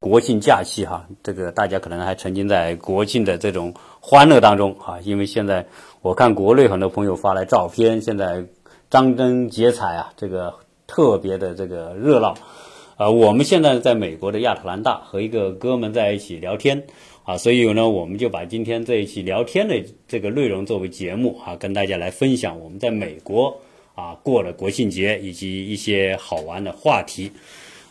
国庆假期哈，这个大家可能还沉浸在国庆的这种欢乐当中啊，因为现在我看国内很多朋友发来照片，现在张灯结彩啊，这个特别的这个热闹。啊，我们现在在美国的亚特兰大和一个哥们在一起聊天啊，所以呢，我们就把今天这一期聊天的这个内容作为节目啊，跟大家来分享我们在美国啊过了国庆节以及一些好玩的话题。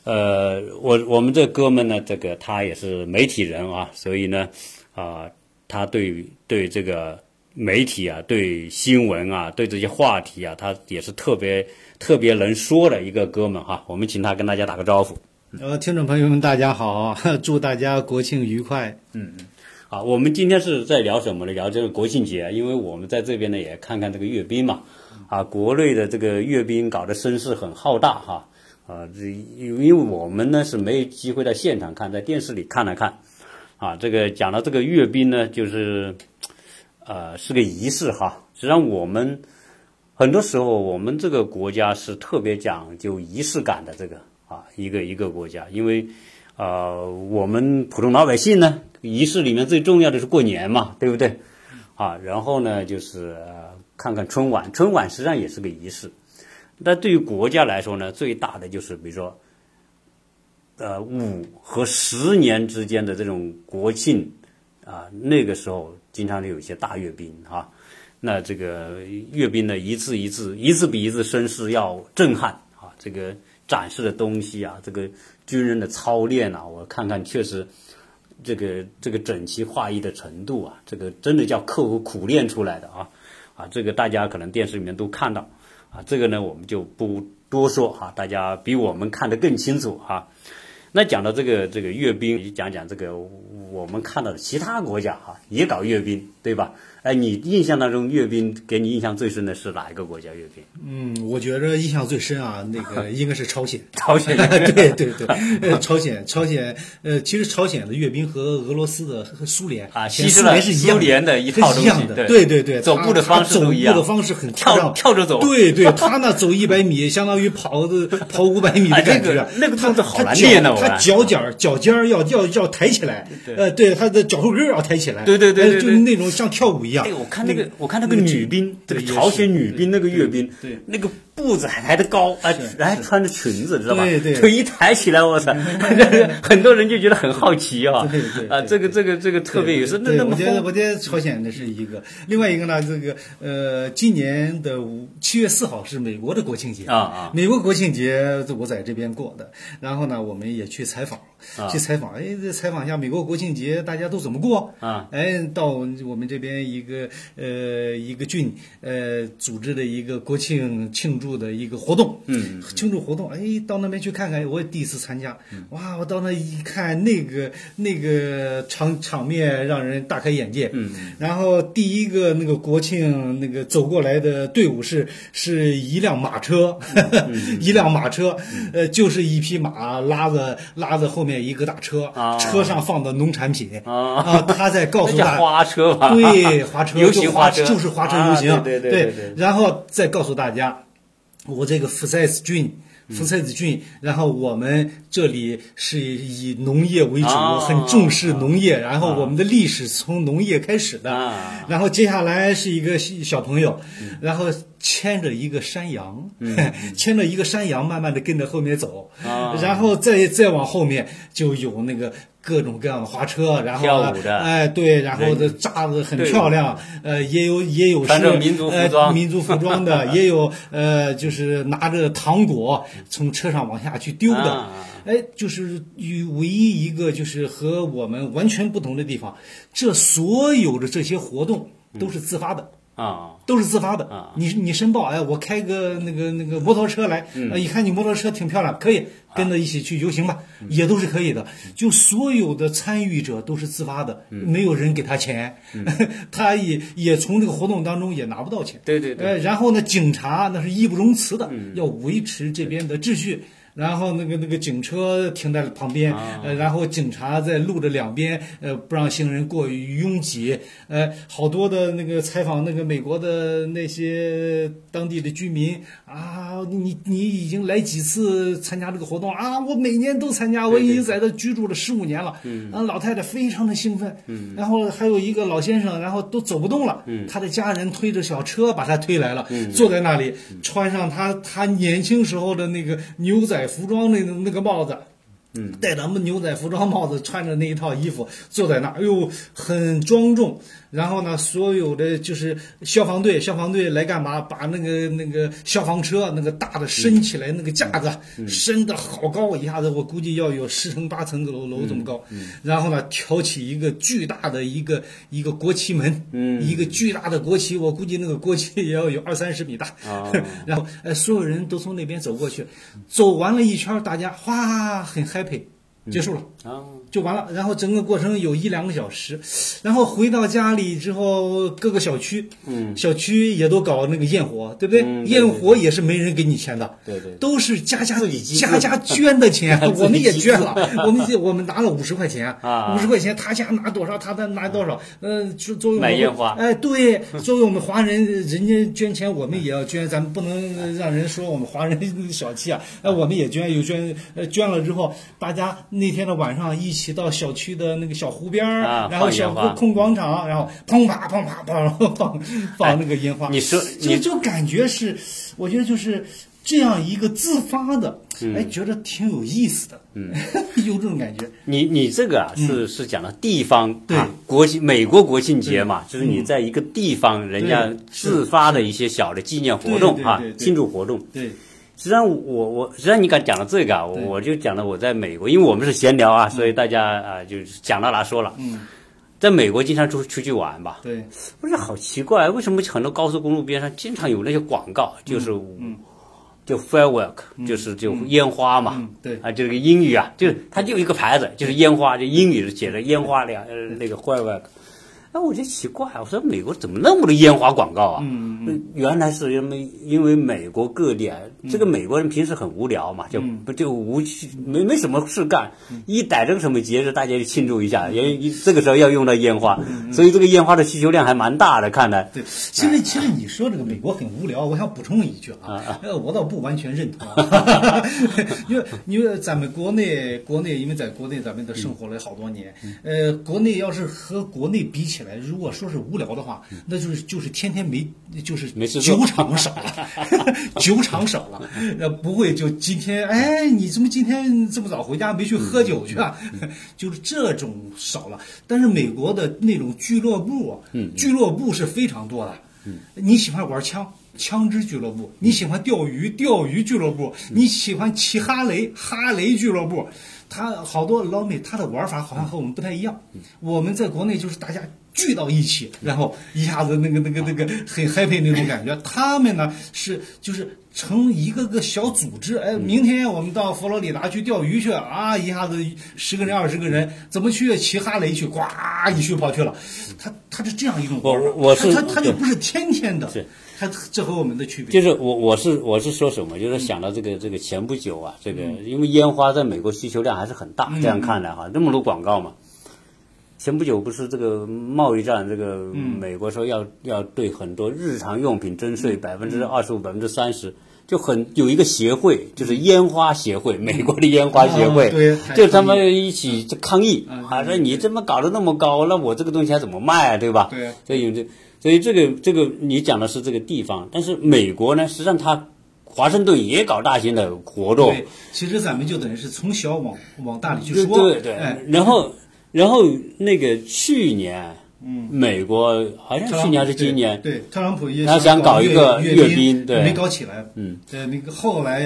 呃，我我们这哥们呢，这个他也是媒体人啊，所以呢，啊，他对对这个媒体啊，对新闻啊，对这些话题啊，他也是特别。特别能说的一个哥们哈，我们请他跟大家打个招呼。呃，听众朋友们，大家好，祝大家国庆愉快。嗯嗯，好，我们今天是在聊什么呢？聊这个国庆节，因为我们在这边呢也看看这个阅兵嘛。啊，国内的这个阅兵搞得声势很浩大哈。啊，这因为我们呢是没有机会在现场看，在电视里看了看。啊，这个讲到这个阅兵呢，就是呃是个仪式哈。实际上我们。很多时候，我们这个国家是特别讲究仪式感的，这个啊，一个一个国家，因为，呃，我们普通老百姓呢，仪式里面最重要的是过年嘛，对不对？啊，然后呢，就是看看春晚，春晚实际上也是个仪式。但对于国家来说呢，最大的就是比如说，呃，五和十年之间的这种国庆啊，那个时候经常有一些大阅兵啊。那这个阅兵呢，一次一次，一次比一次声势要震撼啊！这个展示的东西啊，这个军人的操练啊，我看看确实，这个这个整齐划一的程度啊，这个真的叫刻苦苦练出来的啊！啊，这个大家可能电视里面都看到啊，这个呢我们就不多说哈，大家比我们看得更清楚哈。那讲到这个这个阅兵，你讲讲这个我们看到的其他国家哈，也搞阅兵，对吧？哎，你印象当中阅兵给你印象最深的是哪一个国家阅兵？嗯，我觉着印象最深啊，那个 应该是朝鲜。朝鲜，对对对，朝鲜，朝鲜，呃，其实朝鲜的阅兵和俄罗斯的和苏联啊，其实是苏联的一套东西，对。对对，走步的方式都一样，走步的方式很跳跳着走，对对，他那走一百米，相当于跑的跑五百米的感觉，那个他他好难练呢，他脚尖脚尖要要要抬起来，呃，对，他的脚后跟要抬起来，对对对，就是那种像跳舞一样。哎，我看那个。我看那个女兵，这个朝鲜女兵那个阅兵，对那个步子还抬得高，哎，还穿着裙子，知道吧？对对，腿一抬起来，我操，很多人就觉得很好奇啊。对对啊，这个这个这个特别有是那那么。我觉得我觉得朝鲜的是一个，另外一个呢，这个呃，今年的五七月四号是美国的国庆节啊啊，美国国庆节我在这边过的，然后呢，我们也去采访，去采访，哎，采访一下美国国庆节大家都怎么过啊？哎，到我们这边一个呃一个郡呃组织的一个国庆庆祝的一个活动，嗯，庆祝活动，哎，到那边去看看，我也第一次参加，哇，我到那一看，那个那个场场面让人大开眼界，嗯，然后第一个那个国庆那个走过来的队伍是是一辆马车，一辆马车，呃，就是一匹马拉着拉着后面一个大车，车上放的农产品，啊，他在告诉大花车吧，对，花车，游行花车就是花车游行，对对对，然后再告诉大家。我这个福赛斯郡，福赛斯郡，然后我们这里是以农业为主，很重视农业，然后我们的历史从农业开始的，然后接下来是一个小朋友，然后牵着一个山羊，牵着一个山羊，慢慢的跟着后面走，然后再再往后面就有那个。各种各样的花车，然后哎，对，然后的扎的很漂亮，呃，也有也有是民族服装，民族服装的，也有呃，就是拿着糖果从车上往下去丢的，哎，就是与唯一一个就是和我们完全不同的地方，这所有的这些活动都是自发的。啊，都是自发的啊！你你申报，哎，我开个那个那个摩托车来，一看你摩托车挺漂亮，可以跟着一起去游行吧，也都是可以的。就所有的参与者都是自发的，没有人给他钱，他也也从这个活动当中也拿不到钱。对对对。然后呢，警察那是义不容辞的，要维持这边的秩序。然后那个那个警车停在了旁边，呃，然后警察在路的两边，呃，不让行人过于拥挤，呃，好多的那个采访那个美国的那些当地的居民啊，你你已经来几次参加这个活动啊？我每年都参加，我已经在这居住了十五年了。嗯，啊，老太太非常的兴奋。嗯，然后还有一个老先生，然后都走不动了。嗯，他的家人推着小车把他推来了，坐在那里，穿上他他年轻时候的那个牛仔服装那那个帽子。嗯，戴咱们牛仔服装帽子，穿着那一套衣服，坐在那儿，哎呦，很庄重。然后呢，所有的就是消防队，消防队来干嘛？把那个那个消防车那个大的升起来，那个架子升的好高，一下子我估计要有十层八层楼楼这么高。然后呢，挑起一个巨大的一个一个国旗门，一个巨大的国旗，我估计那个国旗也要有二三十米大。然后，呃，所有人都从那边走过去，走完了一圈，大家哗，很 happy，结束了。就完了，然后整个过程有一两个小时，然后回到家里之后，各个小区，嗯，小区也都搞那个焰火，对不对？焰火也是没人给你钱的，对对，都是家家家家捐的钱，我们也捐了，我们我们拿了五十块钱，啊，五十块钱，他家拿多少，他再拿多少，嗯，作为买烟花，哎，对，作为我们华人，人家捐钱，我们也要捐，咱们不能让人说我们华人小气啊，哎，我们也捐，有捐，呃，捐了之后，大家那天的晚上一起。到小区的那个小湖边儿，然后小湖空广场，然后砰啪砰啪砰放放那个烟花。你说，就就感觉是，我觉得就是这样一个自发的，哎，觉得挺有意思的，嗯，有这种感觉。你你这个啊，是是讲的地方对国庆美国国庆节嘛，就是你在一个地方人家自发的一些小的纪念活动啊，庆祝活动。对。实际上，我我实际上你刚讲到这个啊，我就讲了我在美国，因为我们是闲聊啊，所以大家啊就讲到哪说了。嗯，在美国经常出出去玩吧。对。我觉得好奇怪，为什么很多高速公路边上经常有那些广告，就是嗯就 firework，就是就烟花嘛。对。啊，就这个英语啊，就它就一个牌子，就是烟花，就英语写着烟花两呃那个 firework。哎，我就奇怪，我说美国怎么那么多烟花广告啊？嗯原来是因为因为美国各地啊，这个美国人平时很无聊嘛，就不就无没没什么事干，一逮着个什么节日，大家就庆祝一下，因为这个时候要用到烟花，所以这个烟花的需求量还蛮大的，看来。对，其实其实你说这个美国很无聊，我想补充一句啊，呃，我倒不完全认同，因为因为咱们国内国内，因为在国内咱们都生活了好多年，呃，国内要是和国内比起。起来，如果说是无聊的话，那就是就是天天没就是酒场少了，酒场少了，呃，不会就今天哎，你怎么今天这么早回家没去喝酒去啊？就是这种少了。但是美国的那种俱乐部，嗯，俱乐部是非常多的。嗯，你喜欢玩枪，枪支俱乐部；你喜欢钓鱼，钓鱼俱乐部；你喜欢骑哈雷，哈雷俱乐部。他好多老美，他的玩法好像和我们不太一样。我们在国内就是大家。聚到一起，然后一下子那个那个那个很 happy 那种感觉。他们呢是就是成一个个小组织，哎，明天我们到佛罗里达去钓鱼去啊！一下子十个人二十个人，怎么去骑哈雷去？呱一去跑去了。他他是这样一种我我是他他就不是天天的，他这和我们的区别就是我我是我是说什么？就是想到这个这个前不久啊，这个因为烟花在美国需求量还是很大，这样看来哈，那么多广告嘛。前不久不是这个贸易战，这个美国说要要对很多日常用品征税百分之二十五、百分之三十，就很有一个协会，就是烟花协会，美国的烟花协会，就他们一起抗议，啊，说你这么搞得那么高，那我这个东西还怎么卖啊，对吧？对，所以这所以这个这个你讲的是这个地方，但是美国呢，实际上它华盛顿也搞大型的活动。对，其实咱们就等于是从小往往大里去说，对对，然后。然后那个去年，嗯，美国好像去年还是今年，对特朗普也他想搞一个阅兵，对，没搞起来，嗯，呃，那个后来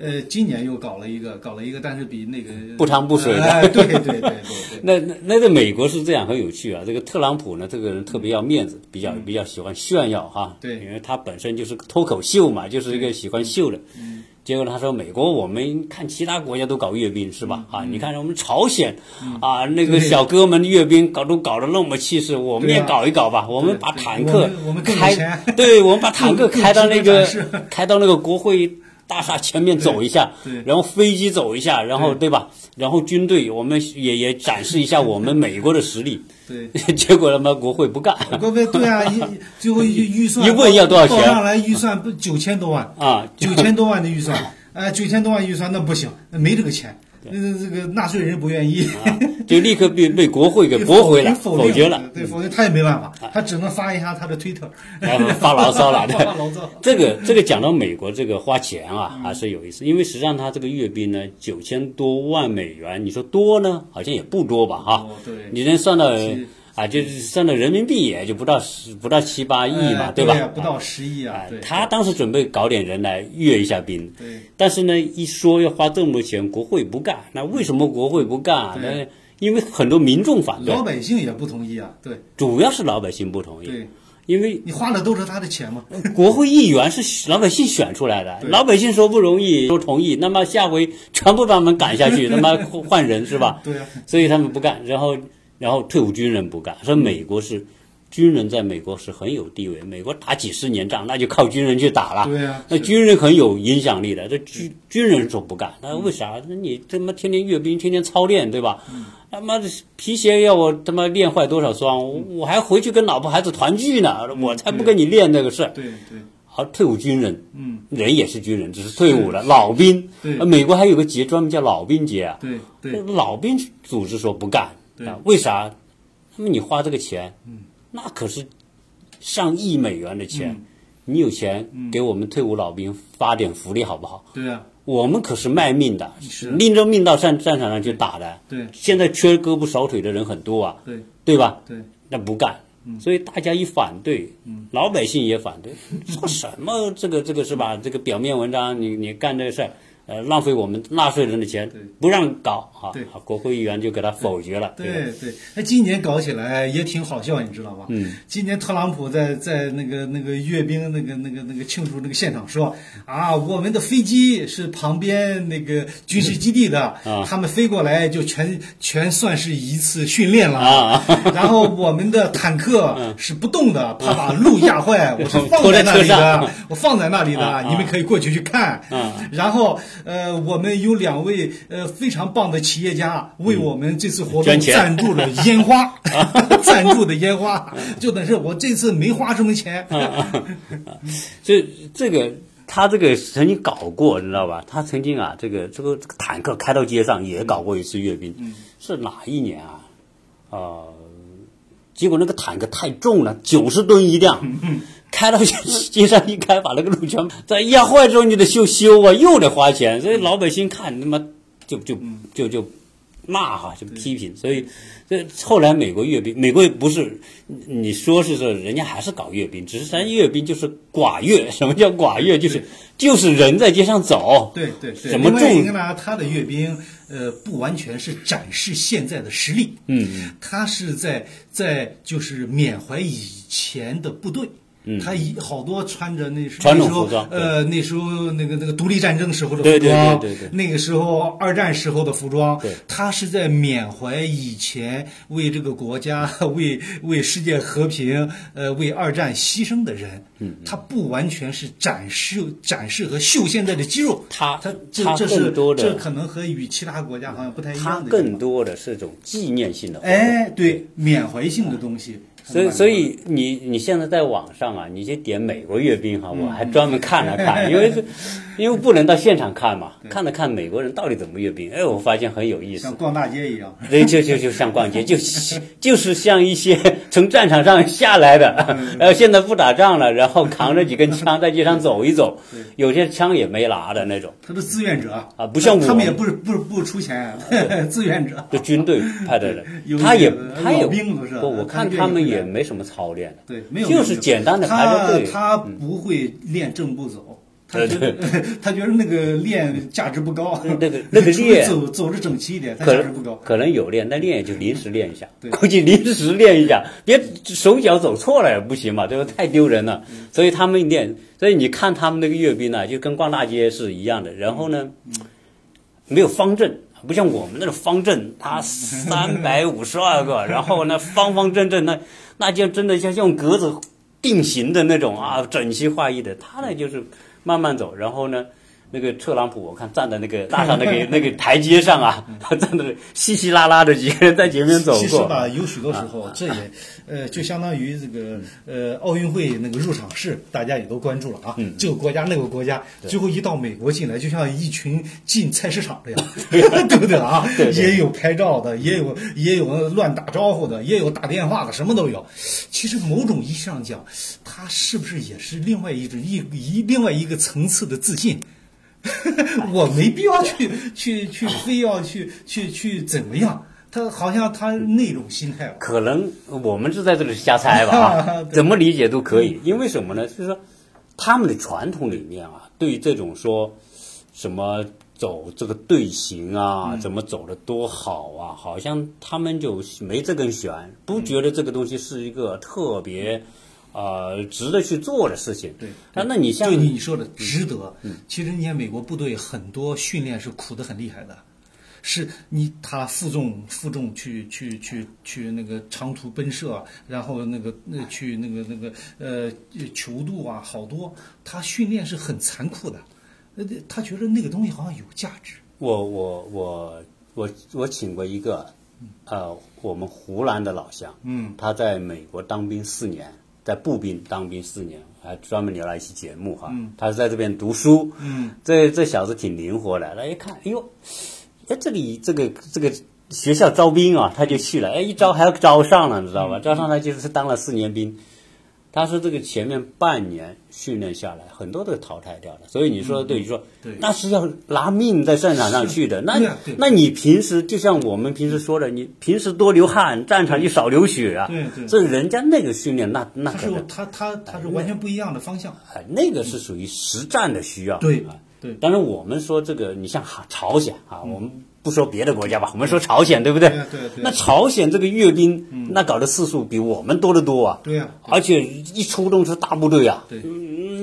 呃，今年又搞了一个，搞了一个，但是比那个不长不水的，对对对对。那那那在美国是这样很有趣啊，这个特朗普呢，这个人特别要面子，比较比较喜欢炫耀哈，对，因为他本身就是脱口秀嘛，就是一个喜欢秀的，嗯。结果他说：“美国，我们看其他国家都搞阅兵是吧？啊，你看我们朝鲜，啊，那个小哥们阅兵搞都搞得那么气势，我们也搞一搞吧。我们把坦克开，对，我们把坦克开到那个开到那个国会大厦前面走一下然后飞机走一下，然后对对吧？然后军队我们也也展示一下我们美国的实力。对。结果他妈国会不干国会对啊，一最后预预算一问要多少钱报上来预算不九千多万，啊！九千多万的预算，哎，九千多万预算那不行，那没这个钱，那这个纳税人不愿意，啊就立刻被被国会给 驳回了，否否决了。对，否决他也没办法，他只能发一下他的推特，然后发牢骚了，对。发牢骚。这个这个讲到美国这个花钱啊，还是有意思，因为实际上他这个阅兵呢，九千多万美元，你说多呢，好像也不多吧，哈、哦对。你能算到是啊，就是算到人民币也就不到十不到七八亿嘛，哎对吧？呀不到十亿啊啊，他当时准备搞点人来阅一下兵，对但是呢，一说要花这么多钱，国会不干。那为什么国会不干啊？那因为很多民众反对老，百姓也不同意啊，对主要是老百姓不同意，对，因为你花的都是他的钱嘛，国会议员是老百姓选出来的，老百姓说不容易，说同意，那么下回全部把我们赶下去，他妈换人是吧？对啊，所以他们不干，然后然后退伍军人不干，说美国是军人在美国是很有地位，美国打几十年仗，那就靠军人去打了。对啊那军人很有影响力的，这军军人说不干，那为啥？那你他妈天天阅兵，天天操练，对吧？嗯他妈的皮鞋要我他妈练坏多少双，我我还回去跟老婆孩子团聚呢，我才不跟你练那个事儿。对对，而退伍军人，嗯，人也是军人，只是退伍了，老兵。对呃美国还有个节专门叫老兵节啊。对对老兵组织说不干，对。啊，为啥？那么你花这个钱，嗯，那可是上亿美元的钱，嗯。你有钱给我们退伍老兵发点福利好不好？对啊，我们可是卖命的，是拎着命到战战场上去打的。对。现在缺胳膊少腿的人很多啊，对。对吧？对，那不干，所以大家一反对，老百姓也反对，说什么这个这个是吧？这个表面文章，你你干这个事儿，呃，浪费我们纳税人的钱，不让搞啊对，啊国会议员就给他否决了，对对，那今年搞起来也挺好笑，你知道吧？嗯，今年特朗普在在那个那个阅兵那个那个那个庆祝那个现场说啊，我们的飞机是旁边那个军事基地的，啊他们飞过来就全全算是一次训练了啊 然后我们的坦克是不动的，怕把路压坏，我是 放在在那里的，我放在那里的，啊你们可以过去去看。啊然后呃，我们有两位呃非常棒的企业家为我们这次活动赞助了 烟花，赞助的烟花，就等是我这次没花什么钱。这这个他这个曾经搞过，你知道吧？他曾经啊，这个这个这个坦克开到街上也搞过一次阅兵，是哪一年啊？呃，结果那个坦克太重了，九十吨一辆，开到街上一开，把那个路全再压坏之后，你得修修啊，又得花钱，所以老百姓看他妈就就就就骂哈，就批评，所以这后来美国阅兵，美国不是你说是说人家还是搞阅兵，只是咱阅兵就是寡阅，什么叫寡阅？就是就是人在街上走，对对对，怎么另外一个重？呢？他的阅兵，呃，不完全是展示现在的实力，嗯，他是在在就是缅怀以前的部队。嗯他一好多穿着那时候服装呃，那时候那个那个独立战争时候的服对对装，对对对那个时候二战时候的服装对，他是在缅怀以前为这个国家、为为世界和平、呃为二战牺牲的人。嗯，他不完全是展示展示和秀现在的肌肉，他他这这是多这可能和与其他国家好像不太一样的。更多的是种纪念性的。哎，对，缅怀性的东西。所以，所以你你现在在网上啊，你就点美国阅兵哈，我还专门看了看，因为是，因为不能到现场看嘛，看了看美国人到底怎么阅兵，哎，我发现很有意思像。逛大街一样。对，就就就像逛街，就就是像一些从战场上下来的，然后现在不打仗了，然后扛着几根枪 在街上走一走，有些枪也没拿的那种，他是志愿者啊不像我他们也不是不是不出钱，志愿者。就军队派的人有，他也他也老兵不是不，我看他他们愿意也没什么操练的。对，没有就是简单的排他着队。他不会练正步走。他对觉得 他觉得那个练价值不高，那个那个 练走走着整齐一点，他可价值不高。可能有练，那练也就临时练一下对，估计临时练一下，别手脚走错了也不行嘛，对吧？太丢人了。嗯所以他们练，所以你看他们那个阅兵呢，就跟逛大街是一样的。然后呢，嗯没有方阵，不像我们那种方阵，他三百五十二个，然后呢方方正正，那那就真的像用格子定型的那种啊，整齐划一的。他呢就是慢慢走，然后呢。那个特朗普，我看站在那个大上那个 那个台阶上啊，他站的稀稀拉拉的几个人在前面走过。其实吧，有许多时候，这也呃，就相当于这个呃奥运会那个入场式，大家也都关注了啊。这个国家那个国家，最后一到美国进来，就像一群进菜市场这样，对不对啊？也有拍照的，也有也有乱打招呼的，也有打电话的，什么都有。其实某种意义上讲，他是不是也是另外一种一一另外一个层次的自信？我没必要去去去，非要去去去怎么样？他好像他那种心态吧，可能我们是在这里瞎猜吧，啊 怎么理解都可以。因为什么呢？就是说他们的传统里面啊，对于这种说什么走这个队形啊，怎么走的多好啊，好像他们就没这根弦，不觉得这个东西是一个特别。呃，值得去做的事情。对，那那你像就你说的值得。嗯，其实你看美国部队很多训练是苦的很厉害的，是你他负重负重去去去去那个长途奔射，然后那个那去那个那个呃求渡啊，好多他训练是很残酷的。呃，他觉得那个东西好像有价值。我我我我我请过一个，呃，我们湖南的老乡，嗯，他在美国当兵四年。在步兵当兵四年，还专门聊了一期节目哈。他是在这边读书，这这小子挺灵活的。他一看，哎呦，哎这里这个这个学校招兵啊，他就去了。哎，一招还要招上了，你知道吧？招上他就是当了四年兵。他说这个前面半年训练下来，很多都淘汰掉了。所以你说对，你说那是要拿命在战场上去的。那那你平时就像我们平时说的，你平时多流汗，战场就少流血啊。对对。这人家那个训练，那那可是他他他是完全不一样的方向。哎，那个是属于实战的需要。对对。当然我们说这个，你像朝鲜啊，我们。不说别的国家吧，我们说朝鲜，对不对？对对。那朝鲜这个阅兵，那搞的次数比我们多得多啊。对呀。而且一出动是大部队啊。对。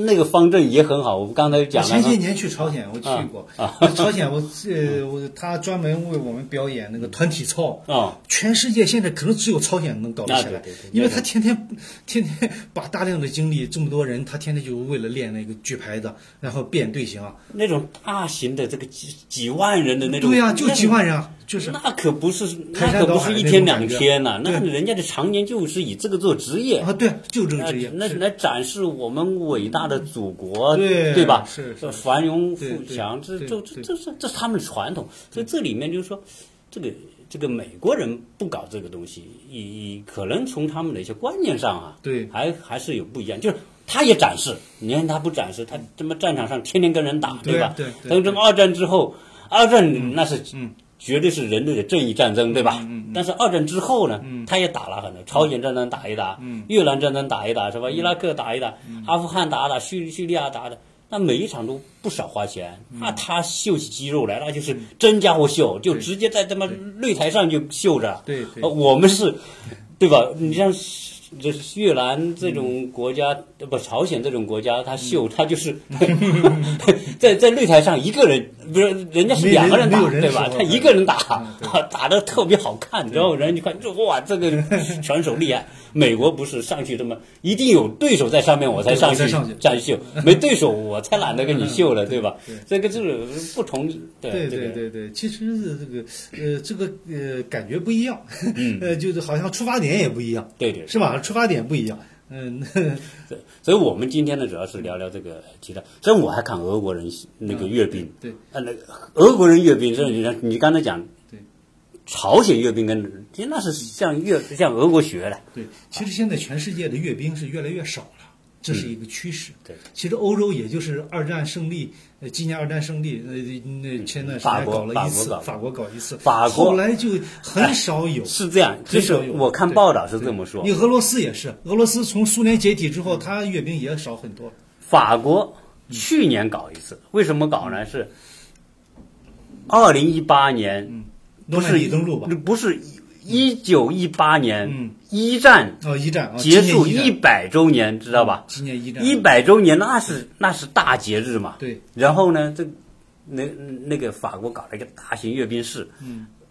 那个方阵也很好，我们刚才讲了。前些年去朝鲜，我去过。啊。朝鲜，我呃，我他专门为我们表演那个团体操。啊。全世界现在可能只有朝鲜能搞得起来，因为他天天天天把大量的精力，这么多人，他天天就为了练那个举牌子，然后变队形。那种大型的这个几几万人的那种。对呀，就。几万人啊，就是那可不是，那可不是一天两天呐，那人家的常年就是以这个做职业啊，对，就这个职业，那来展示我们伟大的祖国，对对吧？是繁荣富强，这这这这是这是他们的传统，所以这里面就是说，这个这个美国人不搞这个东西，以可能从他们的一些观念上啊，对，还还是有不一样，就是他也展示，你看他不展示，他这么战场上天天跟人打，对吧？对，等这么二战之后。二战那是绝对是人类的正义战争，对吧？但是二战之后呢，他也打了很多，朝鲜战争打一打，越南战争打一打，是吧？伊拉克打一打，阿富汗打打，叙叙利亚打打，那每一场都不少花钱。那他秀起肌肉来，那就是真家伙秀，就直接在他妈擂台上就秀着。对，我们是，对吧？你像。就是越南这种国家，不朝鲜这种国家，他秀他就是 在在擂台上一个人，不是人家是两个人打，对吧？他一个人打，打的特别好看，然后人家就看，哇，这个选手厉害。美国不是上去这么一定有对手在上面我才上去站秀，没对手我才懒得跟你秀了，对吧？这个就是不同。对对对对，其实这个呃这个呃感觉不一样，呃就是好像出发点也不一样，对对，是吧？出发点不一样，嗯，所以我们今天呢，主要是聊聊这个其他。所以我还看俄国人那个阅兵，对，呃，那俄国人阅兵，这你你刚才讲，对，朝鲜阅兵跟其实那是向越向俄国学的。对，其实现在全世界的阅兵是越来越少了。这是一个趋势。对，其实欧洲也就是二战胜利，呃，今年二战胜利，呃，那前段时间搞了一次，法国搞一次，法国后来就很少有。是这样，就是我看报道是这么说。你俄罗斯也是，俄罗斯从苏联解体之后，它阅兵也少很多。法国去年搞一次，为什么搞呢？是二零一八年，不是登陆吧？不是。一九一八年，一战哦，一战结束一百周年，知道吧？今年一战一百周年，那是那是大节日嘛？对。然后呢，这那那个法国搞了一个大型阅兵式，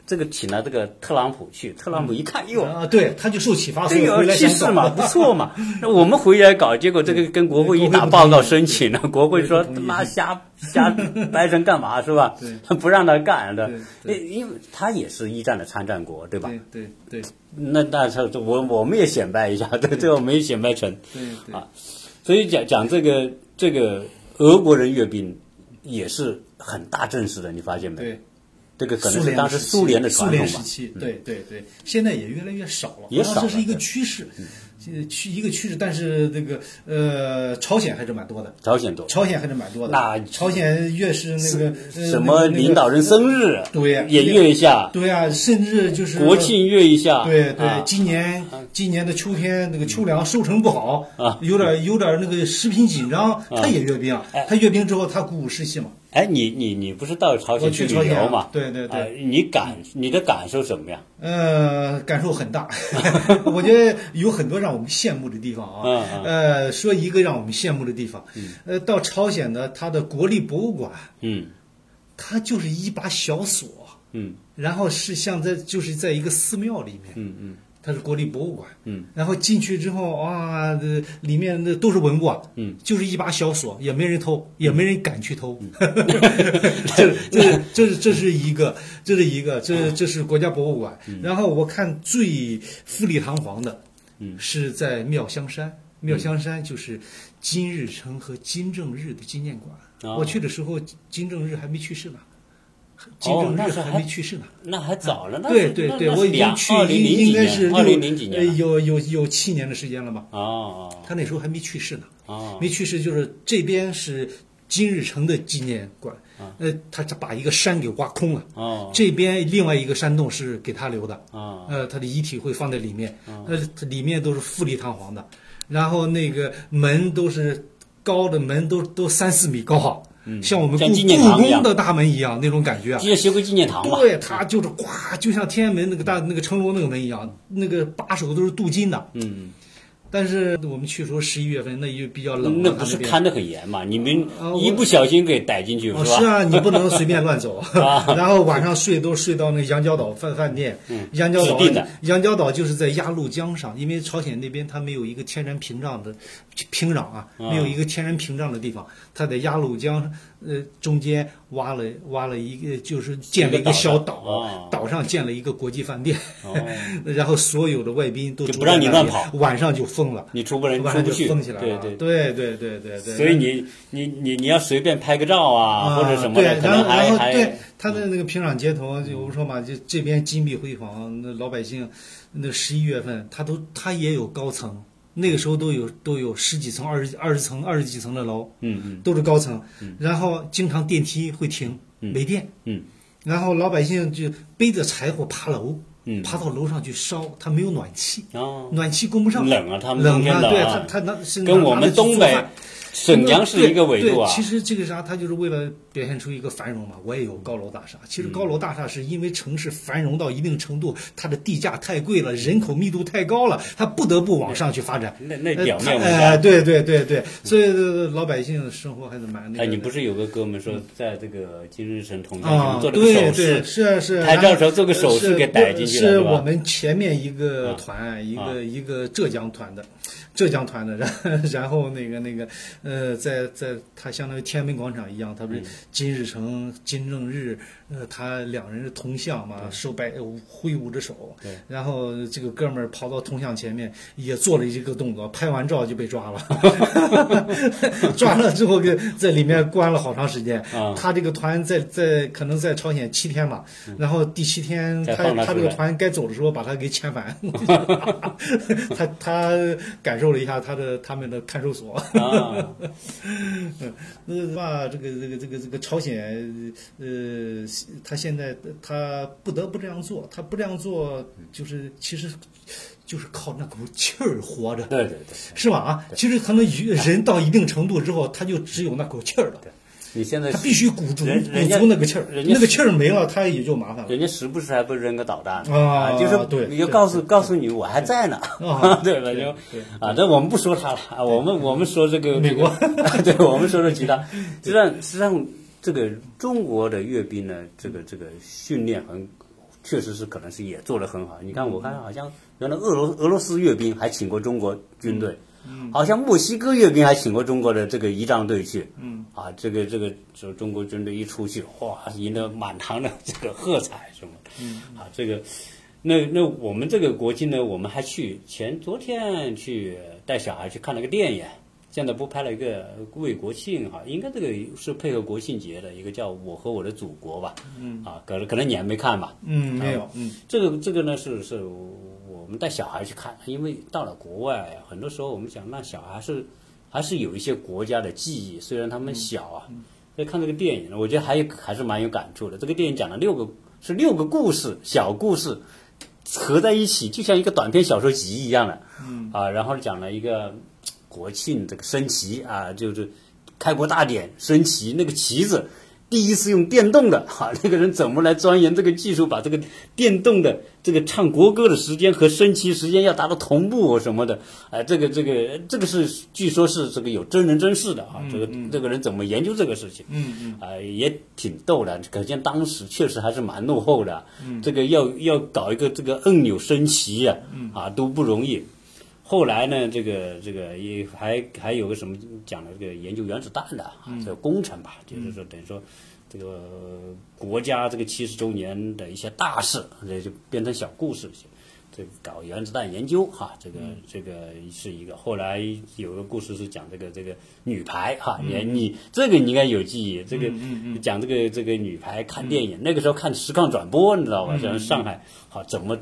这个请了这个特朗普去，特朗普一看，哟，啊，对，他就受启发，所这个以回来气势嘛，不错嘛。那我们回来搞，结果这个跟国会一打报告申请了，国会说他妈瞎瞎 掰成干嘛是吧？他不让他干的，因因为他也是一战的参战国，对吧？对对对那那他我我们也显摆一下，对 最后没显摆成。对对啊所以讲讲这个这个俄国人阅兵也是很大阵势的，你发现没？对。这个可能当时苏联的传苏统吧。联时期，对对对，现在也越来越少了，也少了好像这是一个趋势，呃趋一个趋势。但是这个呃，朝鲜还是蛮多的，朝鲜多，朝鲜还是蛮多的。那朝鲜越是那个呃什么领导人生日，对也阅一下，对啊，甚至就是国庆阅一下，对对，啊今年今年的秋天那个秋粮收成不好啊，有点有点那个食品紧张，他也阅兵，哎他阅兵之后他鼓舞士气嘛。哎，你你你不是到朝鲜去旅游嘛？对对对啊你感你的感受怎么样？呃，感受很大，我觉得有很多让我们羡慕的地方啊。嗯嗯呃，说一个让我们羡慕的地方，呃，到朝鲜的它的国立博物馆，嗯它就是一把小锁，嗯然后是像在就是在一个寺庙里面，嗯嗯它是国立博物馆，嗯，然后进去之后啊，这里面的都是文物啊，嗯，就是一把小锁，也没人偷，也没人敢去偷，嗯。这 这。这是这是一个，这是一个，这这是国家博物馆。然后我看最富丽堂皇的，嗯，是在妙香山，妙香山就是金日成和金正日的纪念馆。哦。我去的时候，金正日还没去世呢，金正日还没去世呢。那还早了，对对对，我已经去，应应该是年，二零零几年呃有有有七年的时间了吧？哦哦他那时候还没去世呢，哦。没去世就是这边是金日成的纪念馆，呃，他把一个山给挖空了，哦。这边另外一个山洞是给他留的，哦。呃，他的遗体会放在里面，呃，里面都是富丽堂皇的，然后那个门都是高的门都都三四米高啊，像我们故故宫的大门一样那种感觉啊。记得协会纪念堂嘛？对，它就是咵，就像天安门那个大那个城楼那个门一样，那个把手都是镀金的。嗯，但是我们去时候十一月份，那又比较冷那了，它边不是看得很严嘛？你们一不小心给逮进去哦，是吧？是啊，你不能随便乱走。啊 然后晚上睡都睡到那个羊角岛饭饭店。羊角岛羊角岛就是在鸭绿江上，因为朝鲜那边它没有一个天然屏障的平壤啊，没有一个天然屏障的地方，它在鸭绿江呃中间挖了挖了一个，就是建了一个小岛，哦岛上建了一个国际饭店，哦，然后所有的外宾都住就不让你乱跑，晚上就封了。你出不人出不去，封起来了，对对。对。对对对对。所以你你你你要随便拍个照啊，或者什么对，的，可然后能还然后对还他的那个平壤街头，就我们说嘛，就这边金碧辉煌，那老百姓，那十一月份他都他也有高层，那个时候都有都有十几层、二十二十层、二十几层的楼，嗯嗯。都是高层，然后经常电梯会停，没电，嗯，然后老百姓就背着柴火爬楼，嗯。爬到楼上去烧，他没有暖气，哦，暖气供不上，冷啊，他们冷啊，对他啊，他能是跟我们东北沈阳是一个纬度啊对，其实这个啥，它就是为了表现出一个繁荣嘛。我也有高楼大厦，其实高楼大厦是因为城市繁荣到一定程度，它的地价太贵了，人口密度太高了，它不得不往上去发展。那那呃表面文它哎，章。对对对对，所以呃老百姓生活还是蛮那个。哎，你不是有个哥们说，在这个金日成铜像啊，前做了个对对，手势，是啊是啊。拍照的时候做个手势是给逮进去了是是我们前面一个啊团，一啊个一个浙江团的，浙江团的，然 然后那个那个呃，在在它相当于天安门广场一样，它不嗯。是金日成、金正日，呃，他两人是铜像嘛，手摆挥舞着手对，然后这个哥们儿跑到铜像前面也做了一个动作，拍完照就被抓了，抓了之后给在里面关了好长时间。啊他这个团在在可能在朝鲜七天吧，然后第七天他他这个团该走的时候把他给遣返，他他感受了一下他的他们的看守所。啊，那吧，这个这个这个这个朝鲜，呃，他现在他不得不这样做，他不这样做就是其实就是靠那口气儿活着，对对对，是吧？啊，其实可能人到一定程度之后，他就只有那口气儿了，你现在他必须鼓足鼓足那个气儿，那个气儿没了，他也就麻烦了。人家时不时还不扔个导弹啊就是对你就告诉告诉你我还在呢，啊 对吧？就对啊，但我们不说他了啊，我们我们说这个美国，对，我们说说其他。实际上实际上这个中国的阅兵呢，这个这个训练很确实是可能是也做得很好。你看，我看好像原来俄罗俄罗斯阅兵还请过中国军队，嗯，好像墨西哥阅兵还请过中国的这个仪仗队去，嗯，啊，这个这个就中国军队一出去，哇，赢得满堂的这个喝彩什么，嗯，啊，这个。那那我们这个国庆呢，我们还去前昨天去带小孩去看了个电影，现在不拍了一个为国庆哈，应该这个是配合国庆节的一个叫《我和我的祖国》吧，嗯，啊，可能可能你还没看吧，嗯，没有，嗯，这个这个呢是是我们带小孩去看，因为到了国外，很多时候我们想让小孩是还是有一些国家的记忆，虽然他们小啊，在看这个电影，我觉得还有还是蛮有感触的。这个电影讲了六个是六个故事，小故事。合在一起，就像一个短篇小说集一样的，嗯。啊，然后讲了一个国庆这个升旗啊，就是开国大典升旗，那个旗子。第一次用电动的，哈，那个人怎么来钻研这个技术，把这个电动的这个唱国歌的时间和升旗时间要达到同步什么的，哎，这个这个这个是据说是这个有真人真事的啊，这个这个人怎么研究这个事情？嗯嗯，啊，也挺逗的，可见当时确实还是蛮落后的，嗯这个要要搞一个这个按钮升旗呀，啊都不容易。后来呢，这个这个也还还有个什么讲的这个研究原子弹的啊，这个工程吧，就是说等于说这个国家这个七十周年的一些大事，这就变成小故事，这搞原子弹研究哈，这个这个是一个。后来有个故事是讲这个这个女排哈，你你这个你应该有记忆，这个讲这个这个女排看电影，那个时候看实况转播，你知道吧？像上海好怎么？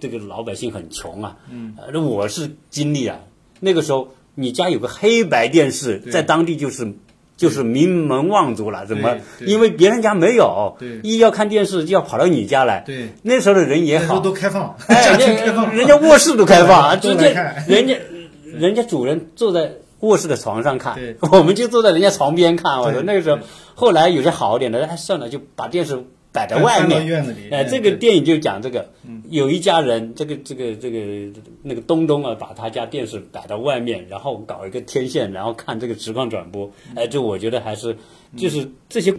这个老百姓很穷啊，嗯，那我是经历啊，那个时候你家有个黑白电视，在当地就是就是名门望族了，怎么？因为别人家没有，一要看电视就要跑到你家来。对，那时候的人也好，都开放，家庭开放，人家卧室都开放，直接人家人家主人坐在卧室的床上看，我们就坐在人家床边看。我说那个时候，后来有些好一点的，哎算了，就把电视。摆在外面，哎，这个电影就讲这个，有一家人，这个这个这个那个东东啊，把他家电视摆到外面，然后搞一个天线，然后看这个实况转播，哎，这我觉得还是就是这些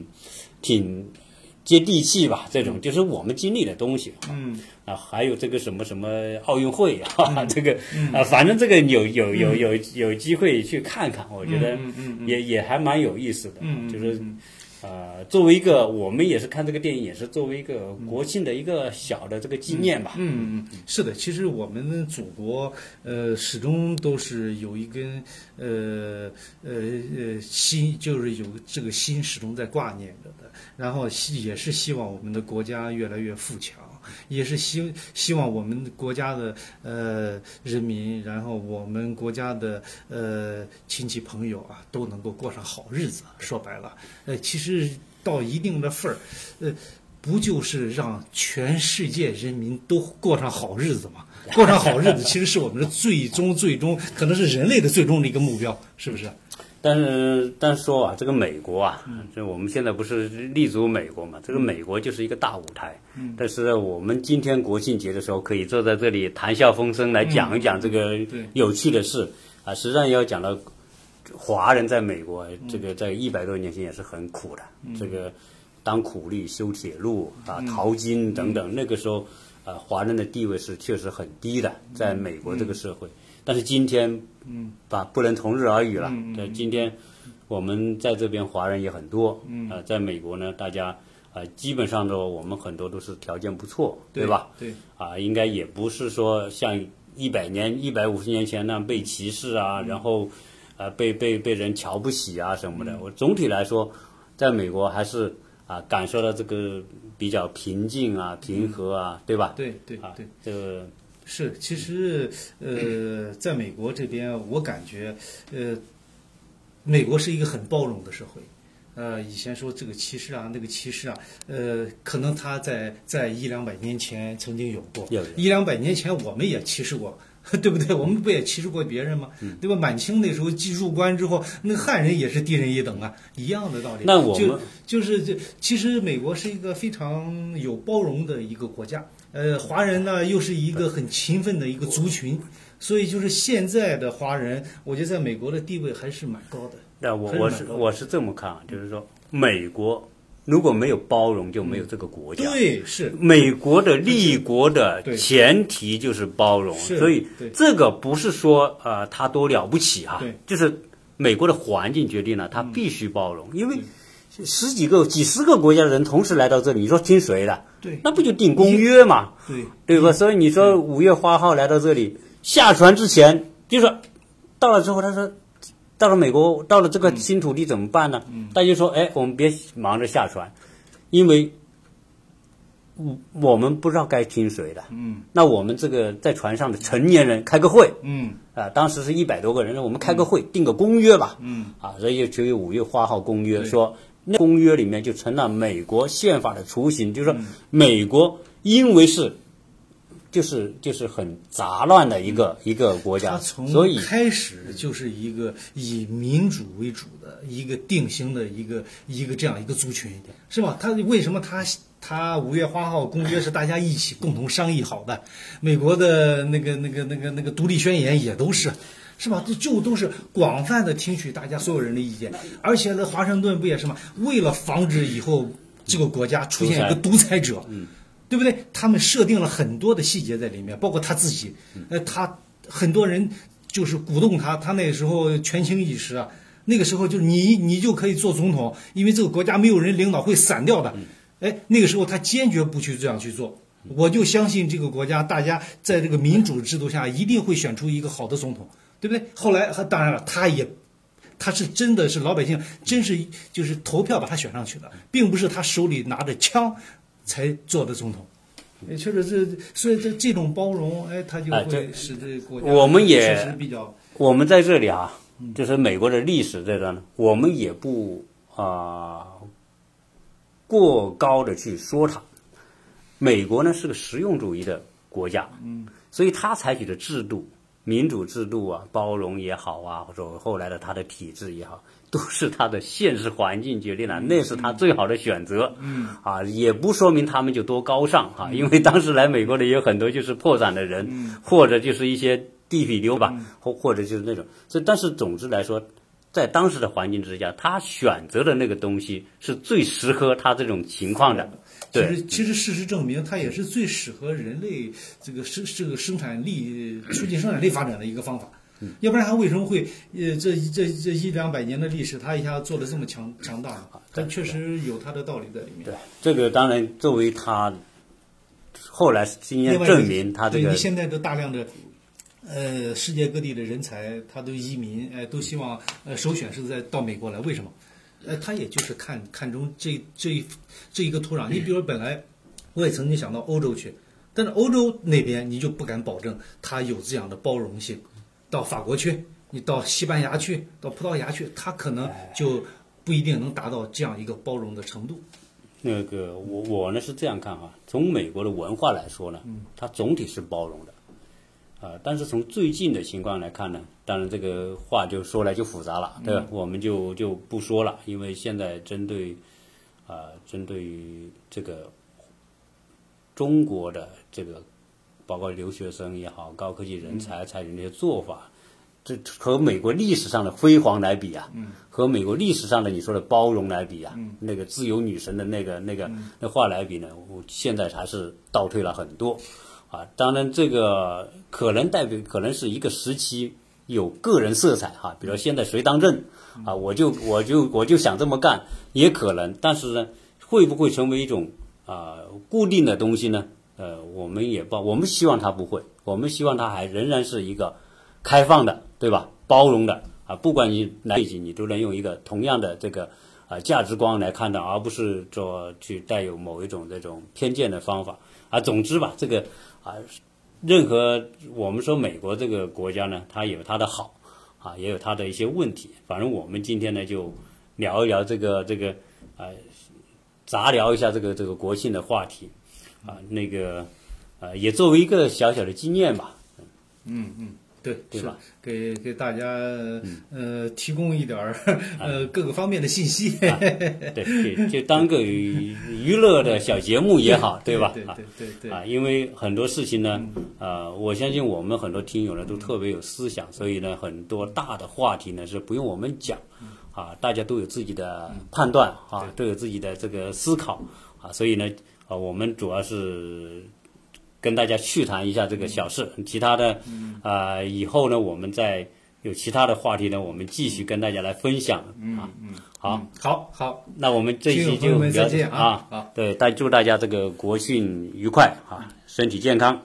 挺接地气吧，这种就是我们经历的东西。嗯，啊，还有这个什么什么奥运会啊，这个啊，反正这个有有有有有机会去看看，我觉得也也还蛮有意思的，就是。呃，作为一个，我们也是看这个电影，也是作为一个国庆的一个小的这个纪念吧。嗯嗯，是的，其实我们祖国呃始终都是有一根呃呃呃心，就是有这个心始终在挂念着的。然后也是希望我们的国家越来越富强，也是希希望我们国家的呃人民，然后我们国家的呃亲戚朋友啊，都能够过上好日子。说白了，呃，其实到一定的份儿，呃，不就是让全世界人民都过上好日子吗？过上好日子，其实是我们的最终最终，可能是人类的最终的一个目标，是不是？但是，但是说啊，这个美国啊，就我们现在不是立足美国嘛？这个美国就是一个大舞台。但是我们今天国庆节的时候，可以坐在这里谈笑风生，来讲一讲这个有趣的事啊。实际上要讲到华人在美国，这个在一百多年前也是很苦的。这个当苦力修铁路啊、淘金等等，那个时候啊，华人的地位是确实很低的，在美国这个社会。但是今天，嗯，把不能同日而语了。但今天，我们在这边华人也很多，嗯，在美国呢，大家啊，基本上都我们很多都是条件不错，对吧？对，啊，应该也不是说像一百年、一百五十年前那样被歧视啊，然后，呃，被被被人瞧不起啊什么的。我总体来说，在美国还是啊，感受到这个比较平静啊、平和啊，对吧？对对啊，对这个。是，其实，呃，在美国这边，我感觉，呃，美国是一个很包容的社会。呃，以前说这个歧视啊，那个歧视啊，呃，可能他在在一两百年前曾经有过，一两百年前我们也歧视过，对不对？我们不也歧视过别人吗？对吧？满清那时候入关之后，那汉人也是低人一等啊，一样的道理。那我们就是这，其实美国是一个非常有包容的一个国家。呃，华人呢又是一个很勤奋的一个族群，所以就是现在的华人，我觉得在美国的地位还是蛮高的。那我我是我是这么看啊，就是说美国如果没有包容，就没有这个国家。对，是。美国的立国的前提就是包容，所以这个不是说呃他多了不起哈、对。就是美国的环境决定了他必须包容，因为十几个、几十个国家的人同时来到这里，你说听谁的？对。那不就订公约嘛，对。对吧？所以你说五月花号来到这里，下船之前就说到了之后，他说。到了美国，到了这个新土地怎么办呢？大家就说：“哎，我们别忙着下船，因为我们不知道该听谁的。嗯。那我们这个在船上的成年人开个会。嗯。啊，当时是一百多个人，我们开个会定个公约吧。嗯。啊，所以就有五月花号公约，说那公约里面就成了美国宪法的雏形，就是说美国因为是就是就是很杂乱的一个、一个国家，从所以开始就是一个以民主为主的一个定型的一个一个这样一个族群，是吧？他为什么他他五月花号公约是大家一起共同商议好的？美国的那个那个那个那个独立宣言也都是。是吧？这就都是广泛的听取大家所有人的意见，而且呢，华盛顿不也是吗？为了防止以后这个国家出现一个独裁者，对不对？他们设定了很多的细节在里面，包括他自己，呃，他很多人就是鼓动他，他那个时候权倾一时啊，那个时候就是你你就可以做总统，因为这个国家没有人领导会散掉的，哎，那个时候他坚决不去这样去做。我就相信这个国家，大家在这个民主制度下一定会选出一个好的总统，对不对？后来，当然了，他也他是真的是老百姓，真是就是投票把他选上去的，并不是他手里拿着枪才做的总统。也确实是，所以这这种包容，哎，他就会使这个国家我们也确实比较我们在这里啊，就是美国的历史这段呢，我们也不啊、过高的去说它。美国呢是个实用主义的国家，嗯，所以他采取的制度，民主制度啊，包容也好啊，或者后来的他的体制也好，都是他的现实环境决定了，那是他最好的选择，嗯，啊，也不说明他们就多高尚哈、因为当时来美国的也有很多就是破产的人，或者就是一些地痞流吧，或或者就是那种，所以但是总之来说。在当时的环境之下，他选择的那个东西是最适合他这种情况的。其实，其实事实证明，它也是最适合人类这个生这个生产力促进生产力发展的一个方法。嗯要不然它为什么会呃这这这一两百年的历史，它一下做的这么强强大呢？它确实有它的道理在里面。对，这个当然作为它后来经验证明，它这个对你现在的大量的呃世界各地的人才，他都移民，哎、都希望呃首选是在到美国来，为什么？呃，他也就是看看中这这一这一个土壤。你比如本来我也曾经想到欧洲去，但是欧洲那边你就不敢保证它有这样的包容性。到法国去，你到西班牙去，到葡萄牙去，它可能就不一定能达到这样一个包容的程度。那个我我呢是这样看啊，从美国的文化来说呢，它总体是包容的，啊、但是从最近的情况来看呢，当然这个话就说来就复杂了，对吧？我们就就不说了，因为现在针对啊、针对于这个中国的这个，包括留学生也好，高科技人才采取那些做法，这和美国历史上的辉煌来比啊，和美国历史上的你说的包容来比啊，那个自由女神的那个那个那话来比呢，我现在还是倒退了很多啊。当然，这个可能代表可能是一个时期有个人色彩哈、比如现在谁当政啊，我就我就我就想这么干，也可能，但是呢，会不会成为一种啊、固定的东西呢？呃，我们也不，我们希望它不会，我们希望它还仍然是一个开放的，对吧？包容的啊，不管你哪背景，你都能用一个同样的这个啊价值观来看待，而不是说去带有某一种这种偏见的方法啊。总之吧，这个啊，任何我们说美国这个国家呢，它有它的好啊，也有它的一些问题。反正我们今天呢，就聊一聊这个这个啊，杂聊一下这个这个国庆的话题啊，那个啊，也作为一个小小的经验吧。嗯嗯，对，是对吧？给给大家呃提供一点儿 呃各个方面的信息，对，就就当个娱娱乐的小节目也好，对吧？啊对对对对，啊，因为很多事情呢，呃，我相信我们很多听友呢都特别有思想，所以呢，很多大的话题呢是不用我们讲，啊，啊，大家都有自己的判断啊，都有自己的这个思考。啊，所以呢，啊，我们主要是跟大家去谈一下这个小事，其他的啊，以后呢，我们再有其他的话题呢，我们继续跟大家来分享。啊。好，好好，那我们这一期就聊再见啊。对，大祝大家这个国庆愉快啊，身体健康。